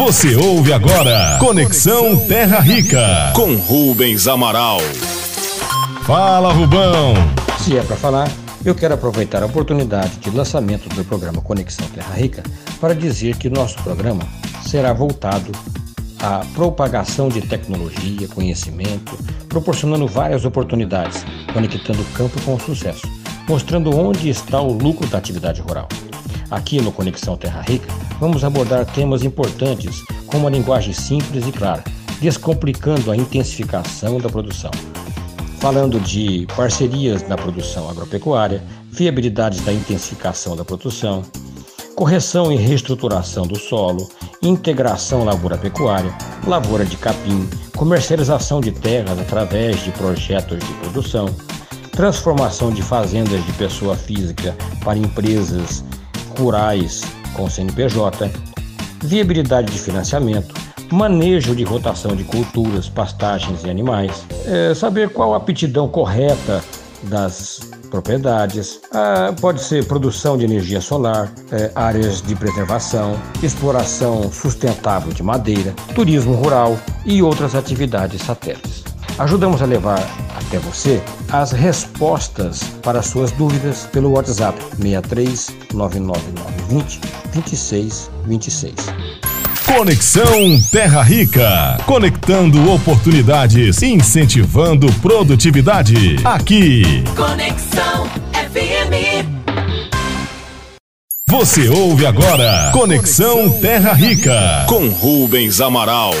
Você ouve agora Conexão Terra Rica com Rubens Amaral. Fala, Rubão. Se é para falar, eu quero aproveitar a oportunidade de lançamento do programa Conexão Terra Rica para dizer que nosso programa será voltado à propagação de tecnologia, conhecimento, proporcionando várias oportunidades, conectando o campo com o sucesso, mostrando onde está o lucro da atividade rural. Aqui no Conexão Terra Rica, vamos abordar temas importantes com uma linguagem simples e clara, descomplicando a intensificação da produção. Falando de parcerias na produção agropecuária, viabilidade da intensificação da produção, correção e reestruturação do solo, integração lavoura-pecuária, lavoura de capim, comercialização de terras através de projetos de produção, transformação de fazendas de pessoa física para empresas rurais com CNPJ, viabilidade de financiamento, manejo de rotação de culturas, pastagens e animais, é, saber qual a aptidão correta das propriedades, ah, pode ser produção de energia solar, é, áreas de preservação, exploração sustentável de madeira, turismo rural e outras atividades satélites. Ajudamos a levar até você as respostas para suas dúvidas pelo WhatsApp 63 99920 2626. Conexão Terra Rica, conectando oportunidades, incentivando produtividade. Aqui. Conexão FM. Você ouve agora Conexão Terra Rica com Rubens Amaral.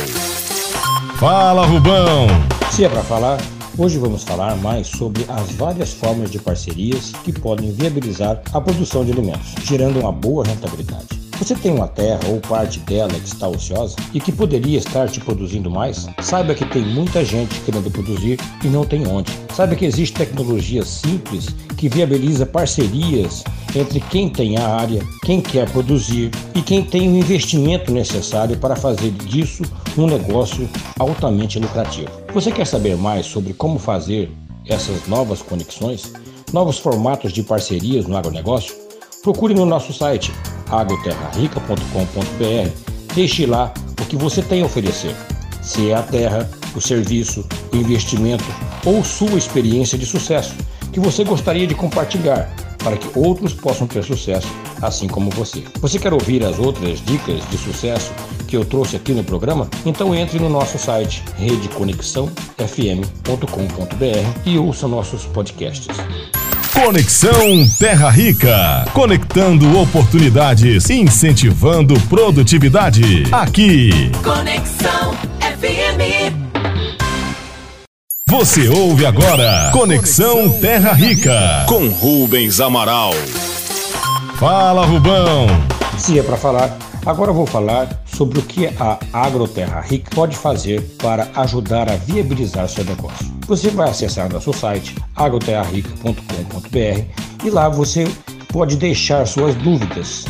Fala, Rubão. Se é para falar, hoje vamos falar mais sobre as várias formas de parcerias que podem viabilizar a produção de alimentos, gerando uma boa rentabilidade. Você tem uma terra ou parte dela que está ociosa e que poderia estar te produzindo mais? Saiba que tem muita gente querendo produzir e não tem onde. Saiba que existe tecnologia simples que viabiliza parcerias entre quem tem a área, quem quer produzir e quem tem o investimento necessário para fazer disso um negócio altamente lucrativo. Você quer saber mais sobre como fazer essas novas conexões, novos formatos de parcerias no agronegócio? Procure no nosso site agroterrarica.com.br. Deixe lá o que você tem a oferecer. Se é a terra, o serviço, o investimento ou sua experiência de sucesso que você gostaria de compartilhar para que outros possam ter sucesso assim como você. Você quer ouvir as outras dicas de sucesso que eu trouxe aqui no programa? Então entre no nosso site redeconexãofm.com.br e ouça nossos podcasts. Conexão Terra Rica, conectando oportunidades, incentivando produtividade. Aqui. Conexão FM. Você ouve agora Conexão Terra Rica com Rubens Amaral. Fala, Rubão. Se é para falar, agora eu vou falar sobre o que a Agroterra Rica pode fazer para ajudar a viabilizar seu negócio. Você vai acessar nosso site agroterrarica.com.br e lá você pode deixar suas dúvidas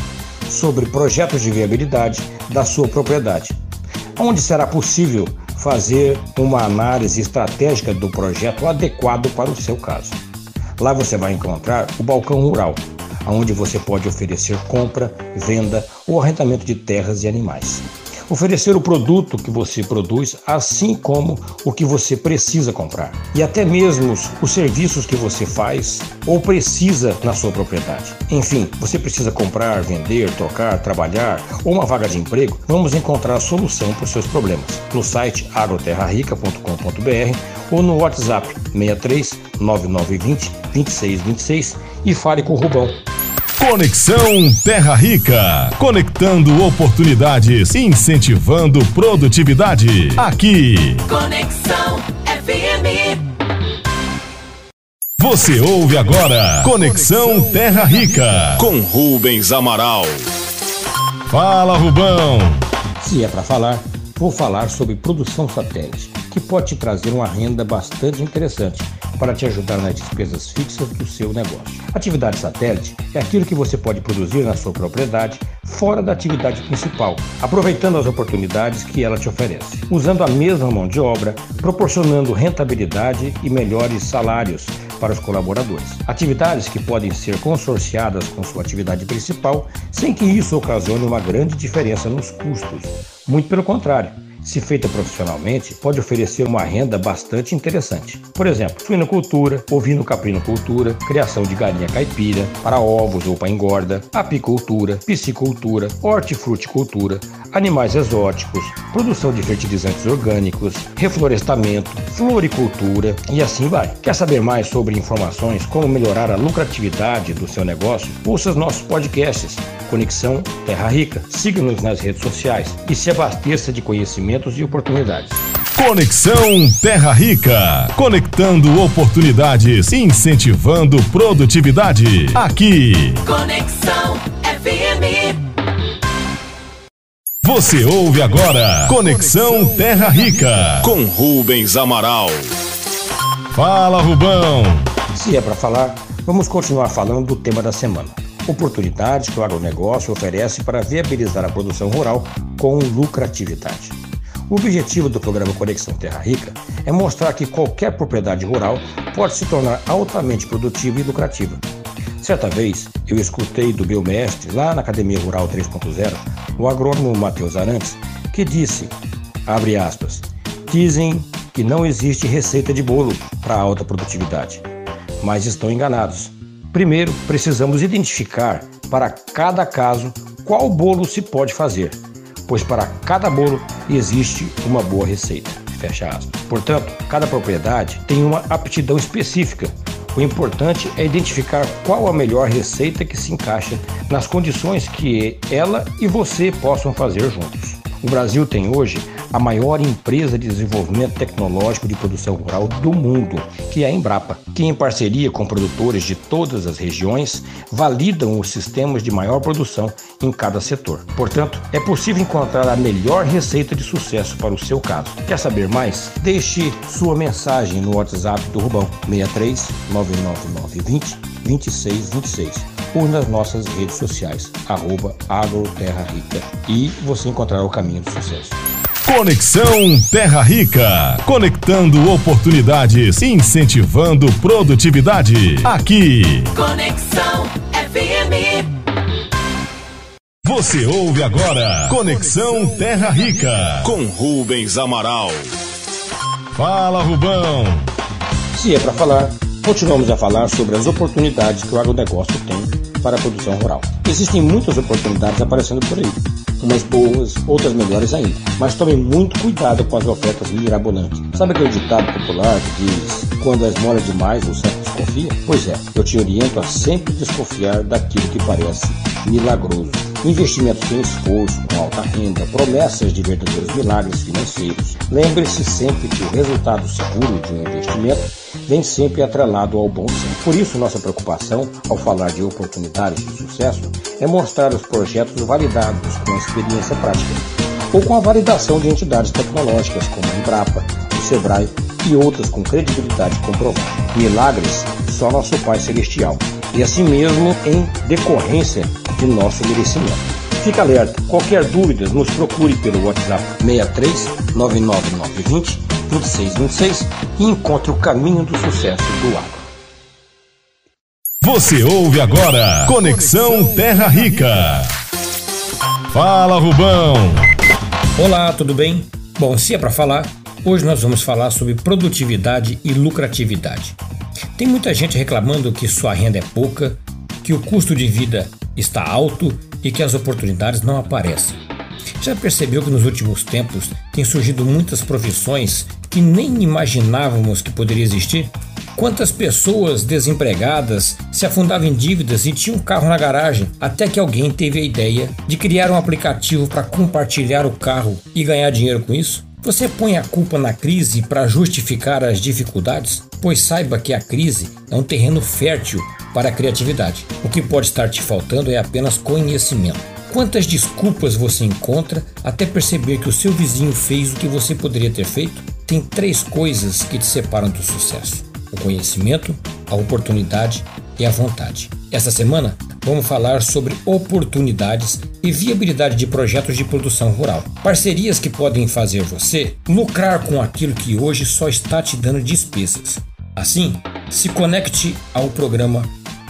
sobre projetos de viabilidade da sua propriedade, onde será possível fazer uma análise estratégica do projeto adequado para o seu caso. Lá você vai encontrar o balcão rural, onde você pode oferecer compra, venda ou arrendamento de terras e animais. Oferecer o produto que você produz, assim como o que você precisa comprar. E até mesmo os serviços que você faz ou precisa na sua propriedade. Enfim, você precisa comprar, vender, trocar, trabalhar ou uma vaga de emprego, vamos encontrar a solução para os seus problemas no site agroterrarica.com.br ou no WhatsApp 63 9920 2626 e fale com o Rubão. Conexão Terra Rica, conectando oportunidades, incentivando produtividade. Aqui. Conexão FM. Você ouve agora Conexão Terra Rica com Rubens Amaral. Fala, Rubão. Se é para falar, vou falar sobre produção satélite, que pode te trazer uma renda bastante interessante para te ajudar nas despesas fixas do seu negócio. Atividade satélite é aquilo que você pode produzir na sua propriedade fora da atividade principal, aproveitando as oportunidades que ela te oferece, usando a mesma mão de obra, proporcionando rentabilidade e melhores salários para os colaboradores. Atividades que podem ser consorciadas com sua atividade principal, sem que isso ocasione uma grande diferença nos custos. Muito pelo contrário se feita profissionalmente, pode oferecer uma renda bastante interessante. Por exemplo, suinocultura, ovino-caprinocultura, criação de galinha caipira, para ovos ou para engorda, apicultura, piscicultura, hortifruticultura, animais exóticos, produção de fertilizantes orgânicos, reflorestamento, floricultura e assim vai. Quer saber mais sobre informações como melhorar a lucratividade do seu negócio? Ouça os nossos podcasts Conexão Terra Rica. Siga-nos nas redes sociais e se abasteça de conhecimentos e oportunidades. Conexão Terra Rica. Conectando oportunidades, incentivando produtividade. Aqui. Conexão FM. Você ouve agora Conexão Terra Rica com Rubens Amaral. Fala, Rubão. Se é para falar, vamos continuar falando do tema da semana oportunidades que o agronegócio oferece para viabilizar a produção rural com lucratividade. O objetivo do programa Conexão Terra Rica é mostrar que qualquer propriedade rural pode se tornar altamente produtiva e lucrativa. Certa vez, eu escutei do meu mestre, lá na Academia Rural 3.0, o agrônomo Matheus Arantes, que disse, abre aspas, dizem que não existe receita de bolo para alta produtividade, mas estão enganados. Primeiro, precisamos identificar para cada caso qual bolo se pode fazer, pois para cada bolo existe uma boa receita. Fecha aspas. Portanto, cada propriedade tem uma aptidão específica. O importante é identificar qual a melhor receita que se encaixa nas condições que ela e você possam fazer juntos. O Brasil tem hoje a maior empresa de desenvolvimento tecnológico de produção rural do mundo, que é a Embrapa, que em parceria com produtores de todas as regiões validam os sistemas de maior produção em cada setor. Portanto, é possível encontrar a melhor receita de sucesso para o seu caso. Quer saber mais? Deixe sua mensagem no WhatsApp do Rubão 63 99920 2626 ou nas nossas redes sociais, arroba agroterrarica e você encontrará o caminho do sucesso. Conexão Terra Rica. Conectando oportunidades, incentivando produtividade. Aqui. Conexão FM. Você ouve agora Conexão Terra Rica com Rubens Amaral. Fala, Rubão. Se é para falar, continuamos a falar sobre as oportunidades que o agronegócio tem para a produção rural. Existem muitas oportunidades aparecendo por aí umas boas, outras melhores ainda. Mas tome muito cuidado com as ofertas mirabolantes. Sabe aquele ditado popular que diz: quando a esmola é demais, o desconfia? Pois é, eu te oriento a sempre desconfiar daquilo que parece milagroso. Investimentos sem esforço, com alta renda, promessas de verdadeiros milagres financeiros. Lembre-se sempre que o resultado seguro de um investimento vem sempre atrelado ao bom senso. Por isso, nossa preocupação, ao falar de oportunidades de sucesso, é mostrar os projetos validados com experiência prática, ou com a validação de entidades tecnológicas como a Embrapa, o Sebrae e outras com credibilidade comprovada. Milagres só nosso Pai Celestial, e assim mesmo em decorrência de nosso merecimento. Fique alerta, qualquer dúvida nos procure pelo WhatsApp 63 99920 2626 e encontre o caminho do sucesso do agro. Você ouve agora Conexão Terra Rica. Fala, Rubão. Olá, tudo bem? Bom, se é para falar, hoje nós vamos falar sobre produtividade e lucratividade. Tem muita gente reclamando que sua renda é pouca, que o custo de vida está alto e que as oportunidades não aparecem. Já percebeu que nos últimos tempos tem surgido muitas profissões que nem imaginávamos que poderia existir? Quantas pessoas desempregadas se afundavam em dívidas e tinham um carro na garagem, até que alguém teve a ideia de criar um aplicativo para compartilhar o carro e ganhar dinheiro com isso? Você põe a culpa na crise para justificar as dificuldades? Pois saiba que a crise é um terreno fértil para a criatividade. O que pode estar te faltando é apenas conhecimento. Quantas desculpas você encontra até perceber que o seu vizinho fez o que você poderia ter feito? Tem três coisas que te separam do sucesso: o conhecimento, a oportunidade e a vontade. Esta semana vamos falar sobre oportunidades e viabilidade de projetos de produção rural. Parcerias que podem fazer você lucrar com aquilo que hoje só está te dando despesas. Assim, se conecte ao programa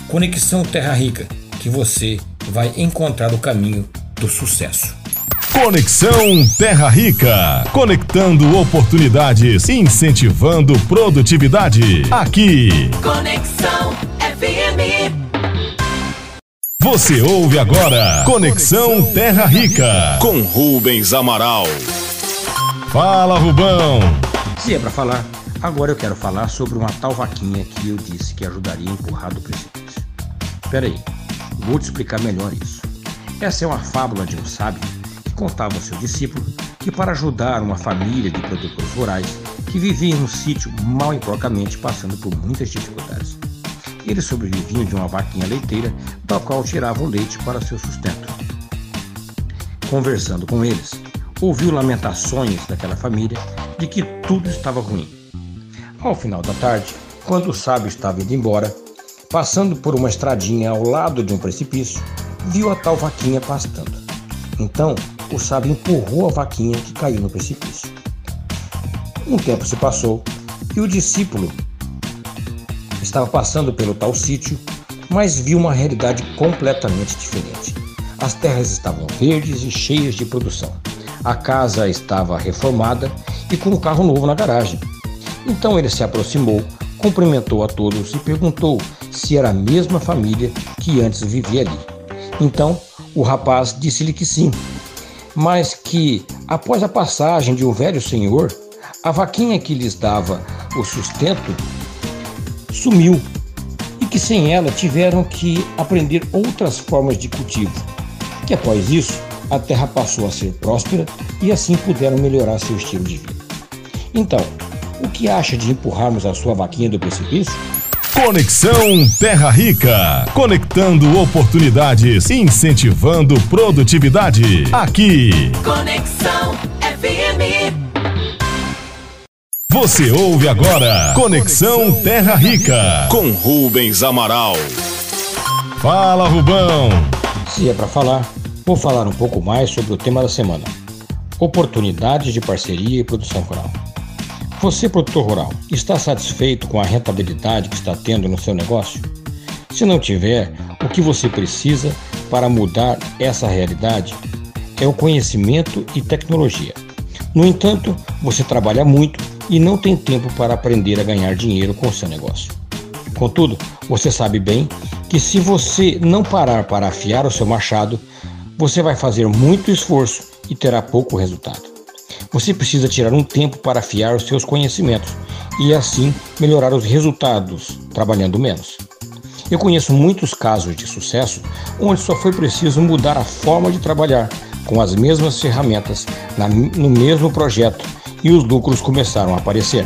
Conexão Terra Rica, que você vai encontrar o caminho do sucesso. Conexão Terra Rica, conectando oportunidades, incentivando produtividade. Aqui. Conexão FM. Você ouve agora Conexão Terra Rica com Rubens Amaral. Fala, Rubão. Se é para falar, agora eu quero falar sobre uma tal vaquinha que eu disse que ajudaria a empurrar do precipício. Espera aí, vou te explicar melhor isso. Essa é uma fábula de um sábio contava ao seu discípulo que para ajudar uma família de produtores rurais que vivia em um sítio mal e porcamente passando por muitas dificuldades. Eles sobreviviam de uma vaquinha leiteira da qual tiravam leite para seu sustento. Conversando com eles, ouviu lamentações daquela família de que tudo estava ruim. Ao final da tarde, quando o sábio estava indo embora, passando por uma estradinha ao lado de um precipício, viu a tal vaquinha pastando. Então o sábio empurrou a vaquinha que caiu no precipício. Um tempo se passou e o discípulo estava passando pelo tal sítio, mas viu uma realidade completamente diferente. As terras estavam verdes e cheias de produção. A casa estava reformada e com um carro novo na garagem. Então ele se aproximou, cumprimentou a todos e perguntou se era a mesma família que antes vivia ali. Então o rapaz disse-lhe que sim, mas que, após a passagem de um velho senhor, a vaquinha que lhes dava o sustento sumiu e que sem ela tiveram que aprender outras formas de cultivo. Que após isso, a terra passou a ser próspera e assim puderam melhorar seu estilo de vida. Então, o que acha de empurrarmos a sua vaquinha do precipício? Conexão Terra Rica. Conectando oportunidades, incentivando produtividade. Aqui. Conexão Você ouve agora Conexão Terra Rica com Rubens Amaral. Fala, Rubão. Se é para falar, vou falar um pouco mais sobre o tema da semana: oportunidades de parceria e produção rural. Você, produtor rural, está satisfeito com a rentabilidade que está tendo no seu negócio? Se não tiver, o que você precisa para mudar essa realidade é o conhecimento e tecnologia. No entanto, você trabalha muito e não tem tempo para aprender a ganhar dinheiro com seu negócio. Contudo, você sabe bem que se você não parar para afiar o seu machado, você vai fazer muito esforço e terá pouco resultado. Você precisa tirar um tempo para afiar os seus conhecimentos e assim melhorar os resultados, trabalhando menos. Eu conheço muitos casos de sucesso onde só foi preciso mudar a forma de trabalhar com as mesmas ferramentas na, no mesmo projeto e os lucros começaram a aparecer.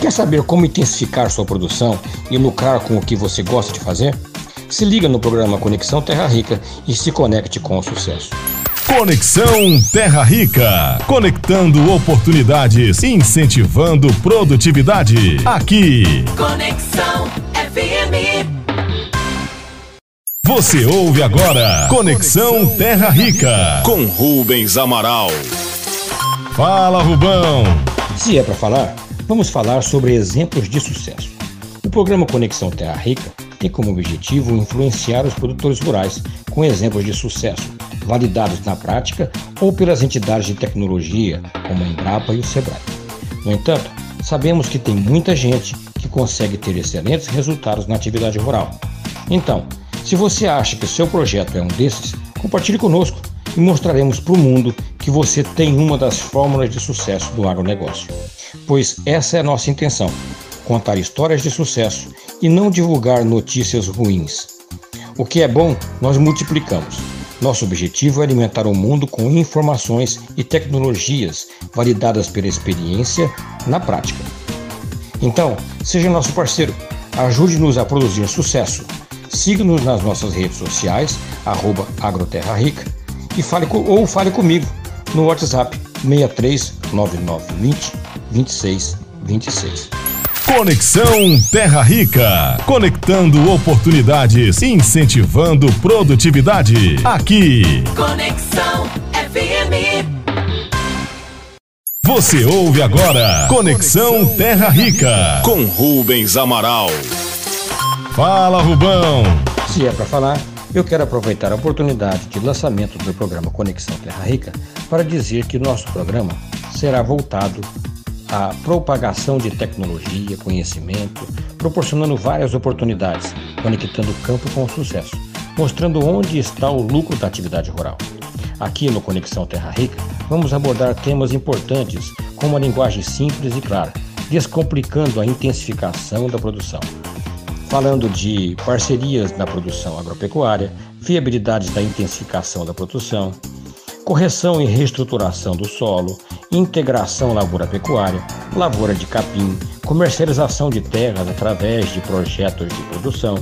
Quer saber como intensificar sua produção e lucrar com o que você gosta de fazer? Se liga no programa Conexão Terra Rica e se conecte com o sucesso. Conexão Terra Rica. Conectando oportunidades, incentivando produtividade. Aqui. Conexão FM. Você ouve agora Conexão Terra Rica com Rubens Amaral. Fala, Rubão. Se é para falar, vamos falar sobre exemplos de sucesso. O programa Conexão Terra Rica tem como objetivo influenciar os produtores rurais com exemplos de sucesso validados na prática ou pelas entidades de tecnologia, como a Embrapa e o Sebrae. No entanto, sabemos que tem muita gente que consegue ter excelentes resultados na atividade rural. Então, se você acha que seu projeto é um desses, compartilhe conosco e mostraremos para o mundo que você tem uma das fórmulas de sucesso do agronegócio. Pois essa é a nossa intenção: contar histórias de sucesso e não divulgar notícias ruins. O que é bom, nós multiplicamos. Nosso objetivo é alimentar o mundo com informações e tecnologias validadas pela experiência na prática. Então, seja nosso parceiro, ajude-nos a produzir sucesso. Siga-nos nas nossas redes sociais, arroba agroterrarica, e fale ou fale comigo no WhatsApp 63 9920 2626. Conexão Terra Rica. Conectando oportunidades, incentivando produtividade. Aqui. Conexão FM. Você ouve agora Conexão Terra Rica com Rubens Amaral. Fala, Rubão. Se é para falar, eu quero aproveitar a oportunidade de lançamento do programa Conexão Terra Rica para dizer que nosso programa será voltado à propagação de tecnologia, conhecimento, proporcionando várias oportunidades, conectando o campo com o sucesso, mostrando onde está o lucro da atividade rural. Aqui no Conexão Terra Rica, vamos abordar temas importantes com uma linguagem simples e clara, descomplicando a intensificação da produção. Falando de parcerias na produção agropecuária, viabilidade da intensificação da produção, correção e reestruturação do solo, integração lavoura-pecuária, lavoura de capim, comercialização de terras através de projetos de produção,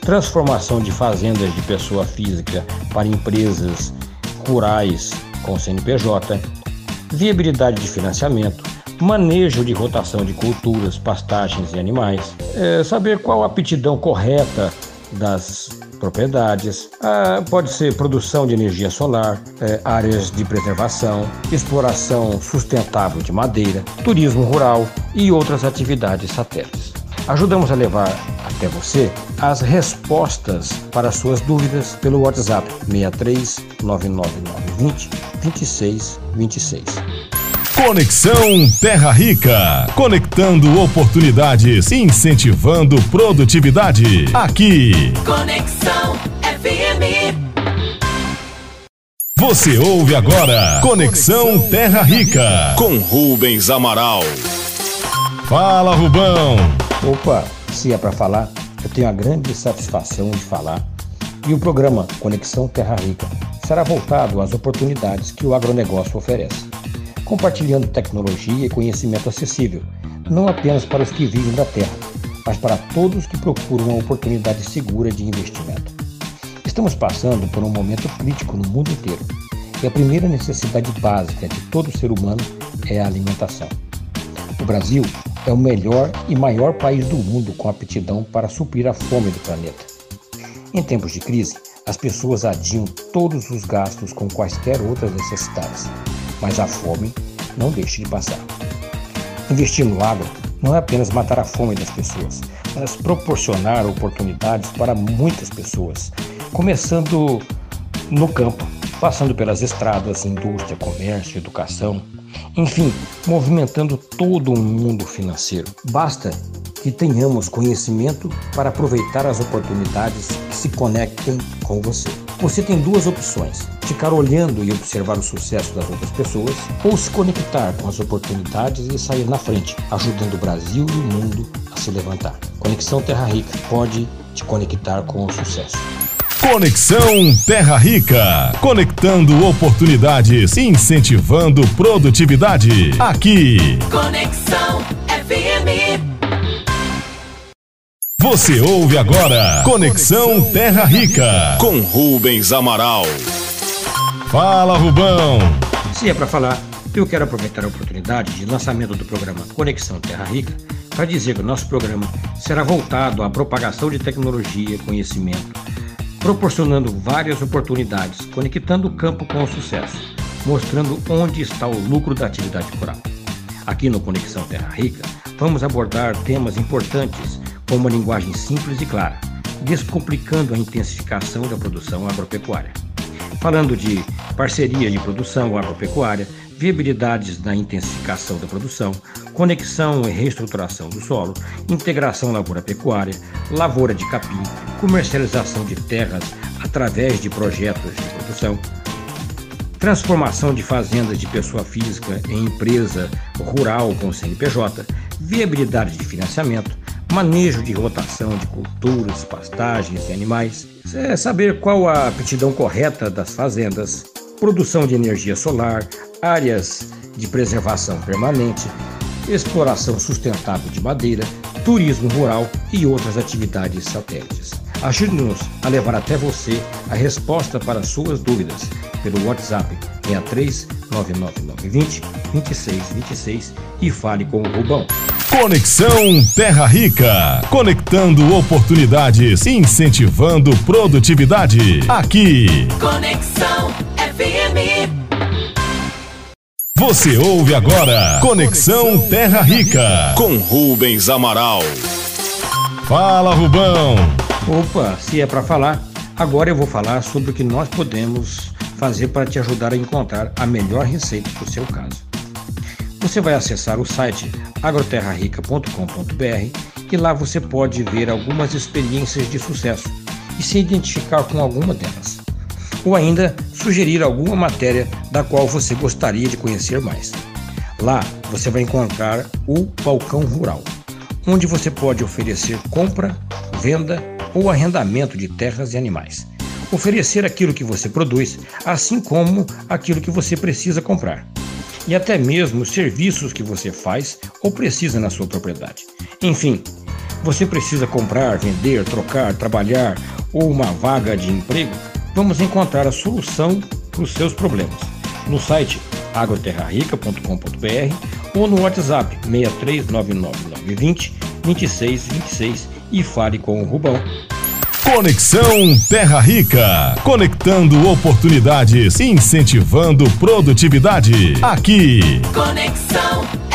transformação de fazendas de pessoa física para empresas rurais com CNPJ, viabilidade de financiamento, manejo de rotação de culturas, pastagens e animais, é, saber qual a aptidão correta das propriedades, ah, pode ser produção de energia solar, é, áreas de preservação, exploração sustentável de madeira, turismo rural e outras atividades satélites. Ajudamos a levar até você as respostas para suas dúvidas pelo WhatsApp 63 99920 2626. Conexão Terra Rica. Conectando oportunidades, incentivando produtividade. Aqui. Conexão FM. Você ouve agora Conexão Terra Rica com Rubens Amaral. Fala, Rubão. Opa, se é para falar, eu tenho a grande satisfação de falar. E o programa Conexão Terra Rica será voltado às oportunidades que o agronegócio oferece, compartilhando tecnologia e conhecimento acessível, não apenas para os que vivem da terra, mas para todos que procuram uma oportunidade segura de investimento. Estamos passando por um momento crítico no mundo inteiro e a primeira necessidade básica de todo ser humano é a alimentação. O Brasil é o melhor e maior país do mundo com aptidão para suprir a fome do planeta. Em tempos de crise, as pessoas adiam todos os gastos com quaisquer outras necessidades, mas a fome não deixa de passar. Investir no agro não é apenas matar a fome das pessoas, mas proporcionar oportunidades para muitas pessoas, começando no campo, passando pelas estradas, indústria, comércio, educação, enfim, movimentando todo o mundo financeiro. Basta que tenhamos conhecimento para aproveitar as oportunidades que se conectem com você. Você tem duas opções: ficar olhando e observar o sucesso das outras pessoas, ou se conectar com as oportunidades e sair na frente, ajudando o Brasil e o mundo a se levantar. Conexão Terra Rica pode te conectar com o sucesso. Conexão Terra Rica. Conectando oportunidades, incentivando produtividade. Aqui. Conexão FM. Você ouve agora Conexão Terra Rica com Rubens Amaral. Fala, Rubão. Se é para falar, eu quero aproveitar a oportunidade de lançamento do programa Conexão Terra Rica para dizer que o nosso programa será voltado à propagação de tecnologia, conhecimento proporcionando várias oportunidades, conectando o campo com o sucesso, mostrando onde está o lucro da atividade rural. Aqui no Conexão Terra Rica, vamos abordar temas importantes com uma linguagem simples e clara, descomplicando a intensificação da produção agropecuária. Falando de parceria de produção agropecuária, viabilidades da intensificação da produção, conexão e reestruturação do solo, integração lavoura-pecuária, lavoura de capim, comercialização de terras através de projetos de produção, transformação de fazendas de pessoa física em empresa rural com CNPJ, viabilidade de financiamento, manejo de rotação de culturas, pastagens e animais, é saber qual a aptidão correta das fazendas, produção de energia solar, áreas de preservação permanente, exploração sustentável de madeira, turismo rural e outras atividades satélites. Ajude-nos a levar até você a resposta para suas dúvidas pelo WhatsApp 63 99920 2626 e fale com o Rubão. Conexão Terra Rica. Conectando oportunidades, incentivando produtividade. Aqui. Conexão FM. Você ouve agora Conexão Terra Rica com Rubens Amaral. Fala, Rubão. Opa, se é para falar, agora eu vou falar sobre o que nós podemos fazer para te ajudar a encontrar a melhor receita para o seu caso. Você vai acessar o site agroterrarica.com.br e lá você pode ver algumas experiências de sucesso e se identificar com alguma delas. Ou ainda sugerir alguma matéria da qual você gostaria de conhecer mais. Lá você vai encontrar o Balcão Rural, onde você pode oferecer compra, venda ou arrendamento de terras e animais. Oferecer aquilo que você produz, assim como aquilo que você precisa comprar. E até mesmo os serviços que você faz ou precisa na sua propriedade. Enfim, você precisa comprar, vender, trocar, trabalhar ou uma vaga de emprego? Vamos encontrar a solução para os seus problemas no site agroterrarica.com.br ou no WhatsApp 6399920 2626 e fale com o Rubão. Conexão Terra Rica, conectando oportunidades, incentivando produtividade. Aqui. Conexão